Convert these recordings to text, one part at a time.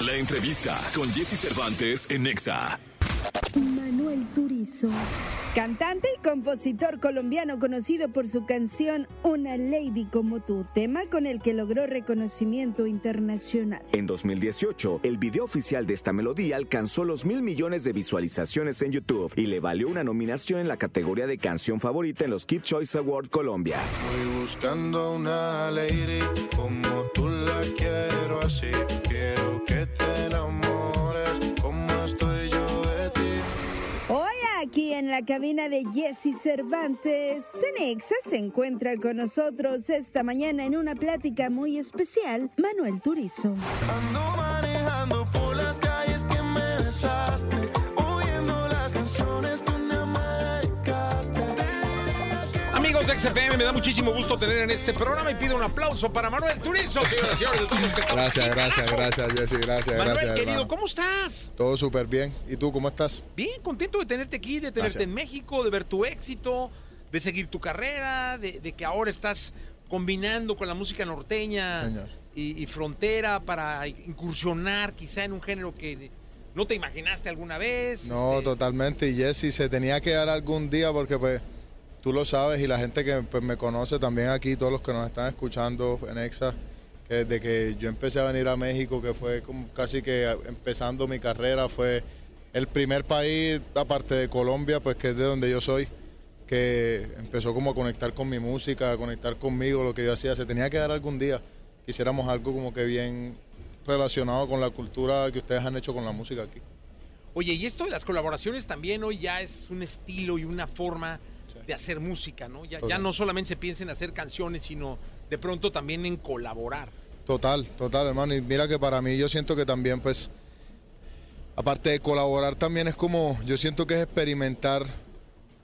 La entrevista con Jesse Cervantes en Nexa. Manuel Turizo. Cantante y compositor colombiano conocido por su canción Una Lady como tú, tema con el que logró reconocimiento internacional. En 2018, el video oficial de esta melodía alcanzó los mil millones de visualizaciones en YouTube y le valió una nominación en la categoría de canción favorita en los Kid Choice Award Colombia. Voy buscando una lady como tú la quiero así. Quiero que te enamores como aquí en la cabina de Jesse Cervantes, Cenexa se encuentra con nosotros esta mañana en una plática muy especial, Manuel Turizo. Ando por las XFM, me da muchísimo gusto tener en este programa y pido un aplauso para Manuel Turizo, señoras y señores. de todos los que estamos Gracias, aquí. gracias, gracias, Jesse, gracias, Manuel, gracias. querido, hermano. ¿cómo estás? Todo súper bien. ¿Y tú cómo estás? Bien, contento de tenerte aquí, de tenerte Gracias. en México, de ver tu éxito, de seguir tu carrera, de, de que ahora estás combinando con la música norteña Señor. y, y frontera para incursionar quizá en un género que no te imaginaste alguna vez. No, este, totalmente. Y Jesse, se tenía que dar algún día porque pues tú lo sabes y la gente que pues, me conoce también aquí, todos los que nos están escuchando en EXA, que desde que yo empecé a venir a México, que fue como casi que empezando mi carrera, fue el primer país, aparte de Colombia, pues que es de donde yo soy, que empezó como a conectar con mi música, a conectar conmigo, lo que yo hacía. Se tenía que dar algún día. Quisiéramos algo como que bien relacionado con la cultura que ustedes han hecho con la música aquí. Oye, y esto de las colaboraciones también hoy ya es un estilo y una forma Sí. de hacer música, ¿no? Ya, no solamente se piensa en hacer canciones, sino de pronto también en colaborar. Total, total, hermano. Y mira que para mí yo siento que también, pues, aparte de colaborar, también es como, yo siento que es experimentar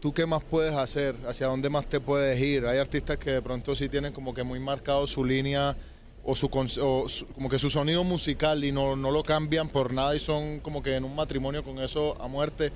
tú qué más puedes hacer, hacia dónde más te puedes ir. Hay artistas que de pronto sí tienen como que muy marcado su línea o su, o su- como que su sonido musical y no, no lo cambian por nada y son como que en un matrimonio con eso a muerte.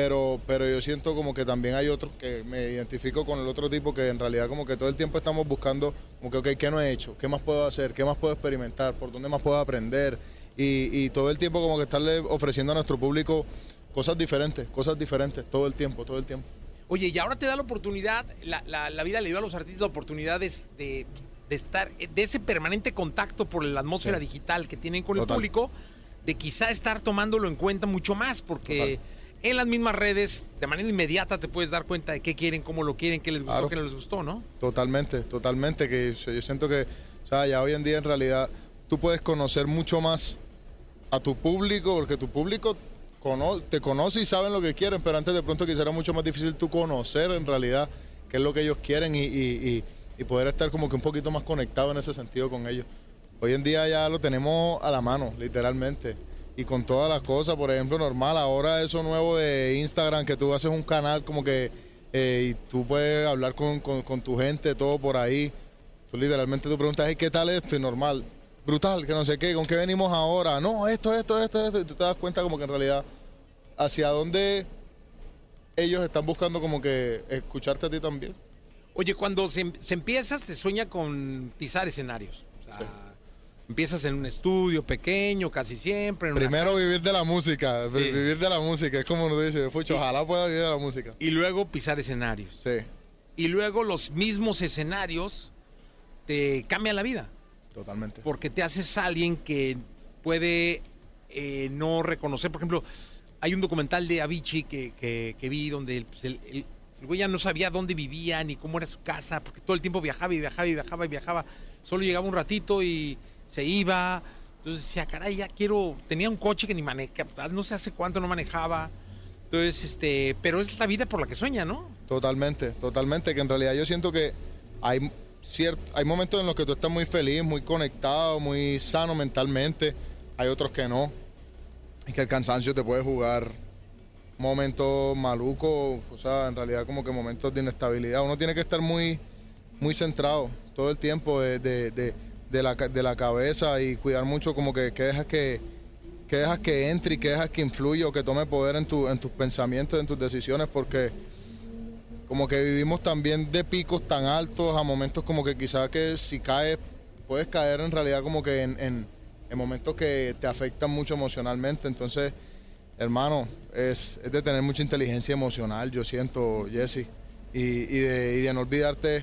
Pero, pero yo siento como que también hay otros que me identifico con el otro tipo que en realidad como que todo el tiempo estamos buscando como que, ok, ¿qué no he hecho? ¿Qué más puedo hacer? ¿Qué más puedo experimentar? ¿Por dónde más puedo aprender? Y, y todo el tiempo como que estarle ofreciendo a nuestro público cosas diferentes, cosas diferentes, todo el tiempo, todo el tiempo. Oye, y ahora te da la oportunidad, la, la- la vida le dio a los artistas oportunidades de, de estar, de ese permanente contacto por la atmósfera Sí. digital que tienen con el público, de quizá estar tomándolo en cuenta mucho más, porque en las mismas redes, de manera inmediata, te puedes dar cuenta de qué quieren, cómo lo quieren, qué les gustó, Claro. qué no les gustó, ¿no? Totalmente, totalmente, que yo siento que, o sea, ya hoy en día en realidad tú puedes conocer mucho más a tu público, porque tu público cono- te conoce y saben lo que quieren, pero antes de pronto quizá era mucho más difícil tú conocer en realidad qué es lo que ellos quieren y, y- y- y poder estar como que un poquito más conectado en ese sentido con ellos. Hoy en día ya lo tenemos a la mano, literalmente. Y con todas las cosas, por ejemplo, normal, ahora eso nuevo de Instagram, que tú haces un canal como que eh, y tú puedes hablar con, con- tu gente, todo por ahí. Tú literalmente tú preguntas, "Hey, ¿qué tal esto? Y normal, brutal, que no sé qué, ¿con qué venimos ahora? No, esto, esto, esto, esto. Y tú te das cuenta como que en realidad hacia dónde ellos están buscando como que escucharte a ti también. Oye, cuando se, se empieza, se sueña con pisar escenarios. O sea, empiezas en un estudio pequeño, casi siempre. en una Primero vivir de la música, Sí. vivir de la música, es como uno dice, pucho, ojalá pueda vivir de la música. y luego pisar escenarios. Sí, Y luego los mismos escenarios te cambian la vida, totalmente. porque te haces alguien que puede eh, no reconocer. Por ejemplo, hay un documental de Avicii que, que- que vi donde pues, el, el- el güey ya no sabía dónde vivía ni cómo era su casa, porque todo el tiempo viajaba y viajaba y viajaba y viajaba. Solo llegaba un ratito y se iba. Entonces decía, caray, ya quiero. Tenía un coche que ni manejaba, no sé hace cuánto no manejaba. Entonces, este, pero es la vida por la que sueña, ¿no? Totalmente, totalmente, que en realidad yo siento que hay, cier- hay momentos en los que tú estás muy feliz, muy conectado, muy sano mentalmente, hay otros que no, y que el cansancio te puede jugar momentos malucos, o sea, en realidad como que momentos de inestabilidad. Uno tiene que estar muy, muy centrado todo el tiempo de- de la, de la cabeza y cuidar mucho como que, que dejas que, que dejas que entre y que dejas que influya o que tome poder en, tu, en tus pensamientos, en tus decisiones, porque como que vivimos también de picos tan altos a momentos como que quizás que si caes, puedes caer en realidad como que en, en- en momentos que te afectan mucho emocionalmente. Entonces, hermano, es, es de tener mucha inteligencia emocional, yo siento, Jesse, y, y de, y de no olvidarte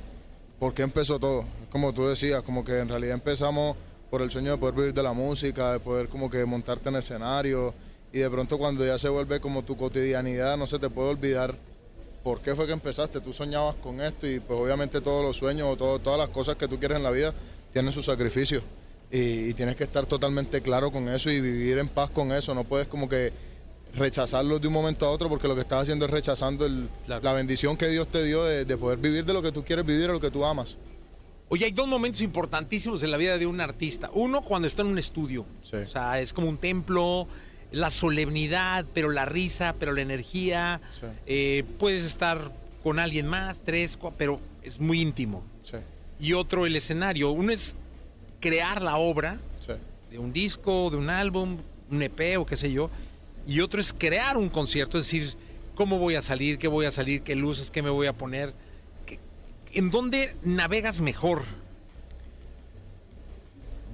por qué empezó todo. Como tú decías, como que en realidad empezamos por el sueño de poder vivir de la música, de poder como que montarte en escenario, y de pronto cuando ya se vuelve como tu cotidianidad, no se te puede olvidar por qué fue que empezaste. Tú soñabas con esto y pues obviamente todos los sueños o todas las cosas que tú quieres en la vida tienen su sacrificio. Y, y tienes que estar totalmente claro con eso y vivir en paz con eso. No puedes como que rechazarlo de un momento a otro porque lo que estás haciendo es rechazando el- Claro. la bendición que Dios te dio de, de poder vivir de lo que tú quieres vivir, de lo que tú amas. Oye, hay dos momentos importantísimos en la vida de un artista. Uno, cuando está en un estudio. Sí. O sea, es como un templo, la solemnidad, pero la risa, pero la energía. Sí. Eh, puedes estar con alguien más, tres, cua- pero es muy íntimo. Sí, Y otro, el escenario. Uno es crear la obra de un disco, de un álbum, un EP o qué sé yo. Y otro es crear un concierto, es decir, cómo voy a salir, qué voy a salir, qué luces, qué me voy a poner. ¿En dónde navegas mejor?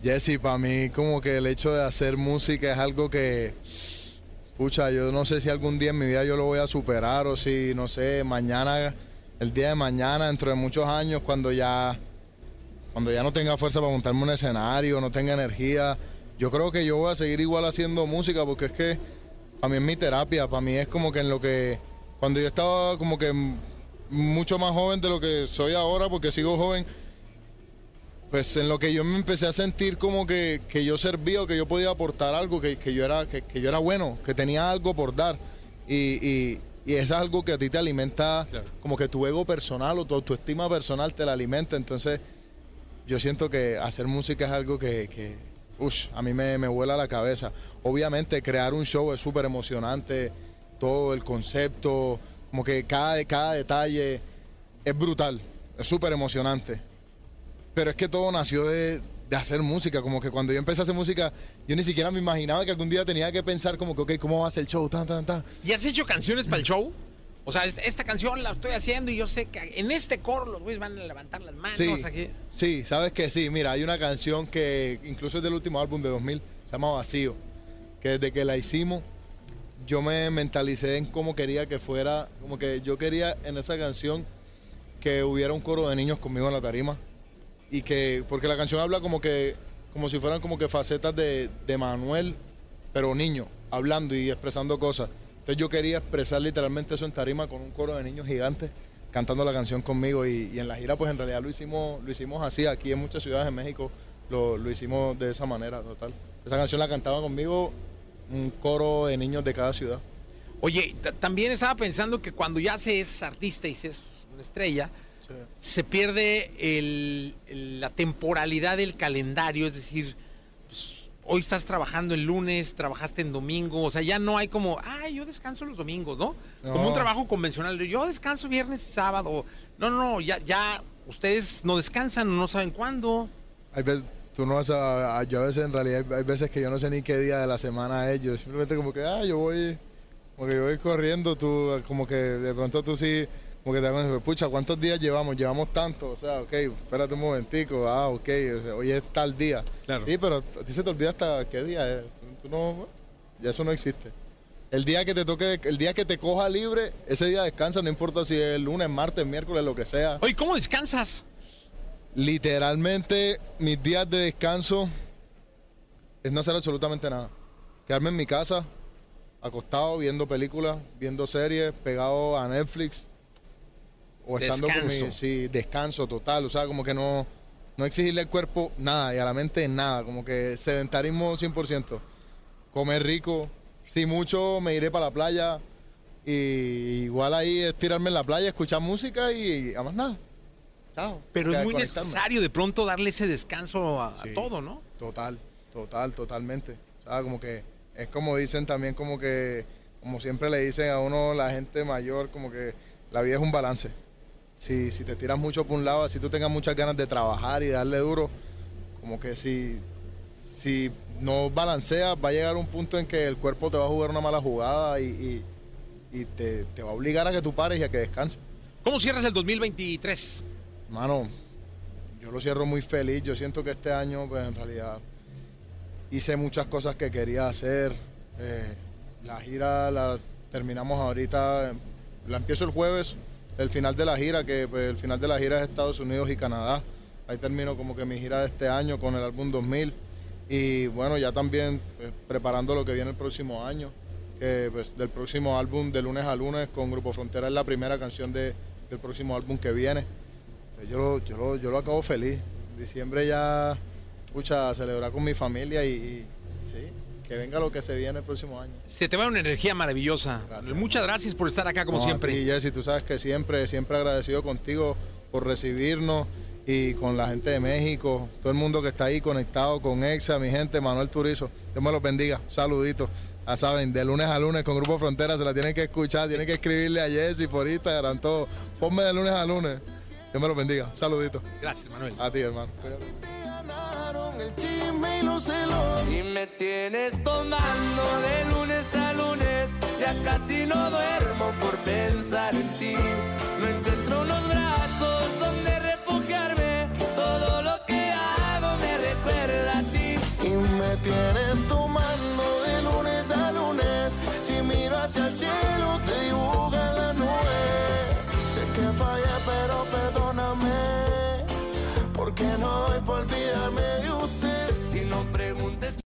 Jesse, para mí como que el hecho de hacer música es algo que, pucha, yo no sé si algún día en mi vida yo lo voy a superar o si, no sé, mañana, el día de mañana, dentro de muchos años, cuando ya, cuando ya no tenga fuerza para montarme un escenario, no tenga energía, yo creo que yo voy a seguir igual haciendo música porque es que para mí es mi terapia, para mí es como que en lo que, cuando yo estaba como que mucho más joven de lo que soy ahora, porque sigo joven, pues en lo que yo me empecé a sentir como que, que yo servía o que yo podía aportar algo, que, que yo, era, que, que yo era bueno, que tenía algo por dar. Y, y, y es algo que a ti te alimenta, Claro. como que tu ego personal o tu autoestima personal te la alimenta. Entonces yo siento que hacer música es algo que, ush, a mí me, me vuela la cabeza. Obviamente crear un show es súper emocionante, todo el concepto, como que cada, cada detalle es brutal, es súper emocionante. Pero es que todo nació de, de hacer música, como que cuando yo empecé a hacer música, yo ni siquiera me imaginaba que algún día tenía que pensar como que, ok, ¿cómo va a ser el show? Tan, tan, tan. ¿Y has hecho canciones para el show? O sea, es- esta canción la estoy haciendo y yo sé que en este coro los güeyes van a levantar las manos. Sí, aquí. sí, sabes que sí. Mira, hay una canción que incluso es del último álbum de 2000, se llama Vacío, que desde que la hicimos, yo me mentalicé en cómo quería que fuera, como que yo quería en esa canción que hubiera un coro de niños conmigo en la tarima y que, porque la canción habla como que, como si fueran como que facetas de, de Manuel, pero niño, hablando y expresando cosas. Entonces yo quería expresar literalmente eso en tarima con un coro de niños gigantes cantando la canción conmigo y, y en la gira pues en realidad lo hicimos, lo hicimos así, aquí en muchas ciudades de México lo, lo hicimos de esa manera, total. Esa canción la cantaba conmigo un coro de niños de cada ciudad. Oye, ta- también estaba pensando que cuando ya se es artista y se es una estrella, Sí. se pierde el- el- la temporalidad del calendario, es decir, hoy estás trabajando el lunes, trabajaste en domingo, o sea, ya no hay como, ay, yo descanso los domingos, ¿no? Como un trabajo convencional, yo descanso viernes y sábado. No, no, no, ya, ya ustedes no descansan, no saben cuándo. Hay veces, tú no vas a, yo a veces en realidad hay veces que yo no sé ni qué día de la semana yo simplemente como que, ah, yo voy, como que yo voy corriendo, tú, como que de pronto tú sí, como que te cuenta, pucha, ¿cuántos días llevamos? Llevamos tanto, o sea, ok, espérate un momentico, ah, ok, o sea, hoy es tal día. Claro. Sí, pero a ti se te olvida hasta qué día es, tú no, ya eso no existe. El día que te toque, el día que te coja libre, ese día descansa, no importa si es lunes, martes, miércoles, lo que sea. Oye, ¿cómo descansas? Literalmente, mis días de descanso es no hacer absolutamente nada. Quedarme en mi casa, acostado, viendo películas, viendo series, pegado a Netflix. O estando con Descanso. mi. Sí, descanso total. O sea, como que no, no exigirle al cuerpo nada y a la mente nada. Como que sedentarismo 100%. Comer rico. Si mucho, me iré para la playa. Y igual ahí es tirarme en la playa, escuchar música y, a más nada. Chao. Pero es muy necesario de pronto darle ese descanso a, a Sí. todo, ¿no? Total, total, totalmente. O sea, como que es como dicen también, como que, como siempre le dicen a uno la gente mayor, como que la vida es un balance. Si, si te tiras mucho por un lado, si tú tengas muchas ganas de trabajar y darle duro, como que si, si no balanceas, va a llegar un punto en que el cuerpo te va a jugar una mala jugada y, y- y te, te va a obligar a que tú pares y a que descanses. ¿Cómo cierras el 2023? Mano, yo lo cierro muy feliz. Yo siento que este año, pues en realidad, hice muchas cosas que quería hacer. Eh, la gira las terminamos ahorita, la empiezo el jueves, el final de la gira, que pues, el final de la gira es Estados Unidos y Canadá. Ahí termino como que mi gira de este año con el álbum 2000. Y bueno, ya también pues, preparando lo que viene el próximo año, que pues del próximo álbum de lunes a lunes con Grupo Frontera es la primera canción de, del próximo álbum que viene. Pues, yo lo, yo lo, yo lo acabo feliz. Diciembre ya, escucha, celebrar con mi familia y sí, que venga lo que se viene el próximo año. Se te va una energía maravillosa. Gracias. Muchas gracias por estar acá como No, siempre. ti, Jessy, tú sabes que siempre, siempre agradecido contigo por recibirnos y con la gente de México, todo el mundo que está ahí conectado con EXA, mi gente, Manuel Turizo. Dios me los bendiga. Saluditos. Ya saben, de lunes a lunes con Grupo Frontera se la tienen que escuchar, tienen que escribirle a Jessy por Instagram, todo. Ponme de lunes a lunes. Dios me los bendiga. Saluditos. Gracias, Manuel. A ti, hermano. Los. Y me tienes tomando de lunes a lunes, ya casi no duermo por pensar en ti. No encuentro unos brazos